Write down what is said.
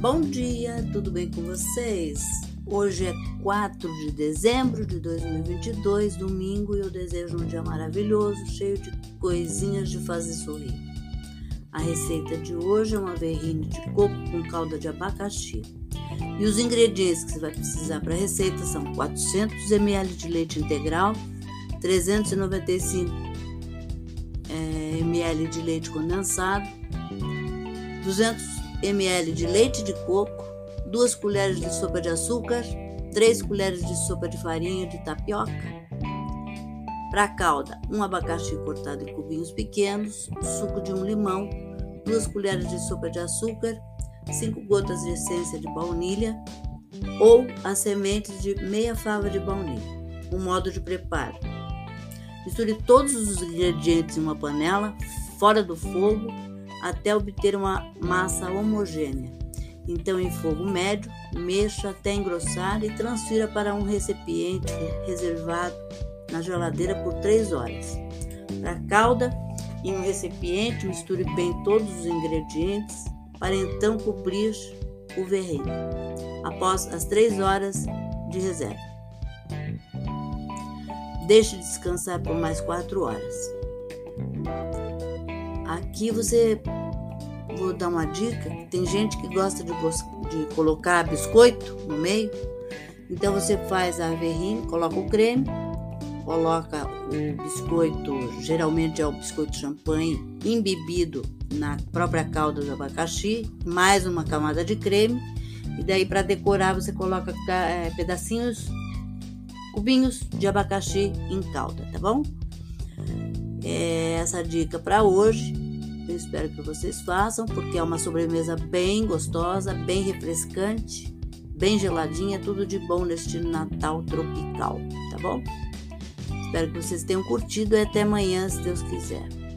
Bom dia, tudo bem com vocês? Hoje é 4 de dezembro de 2022, domingo, e eu desejo um dia maravilhoso, cheio de coisinhas de fazer sorrir. A receita de hoje é uma verrine de coco com calda de abacaxi. E os ingredientes que você vai precisar para a receita são 400 ml de leite integral, 395 é, ml de leite condensado, 200 ml de leite de coco, 2 colheres de sopa de açúcar, 3 colheres de sopa de farinha de tapioca. Para a calda, um abacaxi cortado em cubinhos pequenos, suco de um limão, 2 colheres de sopa de açúcar, 5 gotas de essência de baunilha ou as sementes de meia fava de baunilha. O modo de preparo: misture todos os ingredientes em uma panela, fora do fogo, até obter uma massa homogênea. Então, em fogo médio, mexa até engrossar e transfira para um recipiente reservado na geladeira por 3 horas. Para a calda, em um recipiente, misture bem todos os ingredientes para então cobrir o verrete após as 3 horas de reserva. Deixe descansar por mais 4 horas. Aqui você vou dar uma dica. Tem gente que gosta de, de colocar biscoito no meio. Então você faz a verrine, coloca o creme, coloca o biscoito, geralmente é o biscoito champanhe, embebido na própria calda do abacaxi, mais uma camada de creme. E daí para decorar você coloca é, pedacinhos, cubinhos de abacaxi em calda, tá bom? é essa dica para hoje. Eu espero que vocês façam, porque é uma sobremesa bem gostosa, bem refrescante, bem geladinha, tudo de bom neste Natal tropical, tá bom? Espero que vocês tenham curtido e até amanhã, se Deus quiser.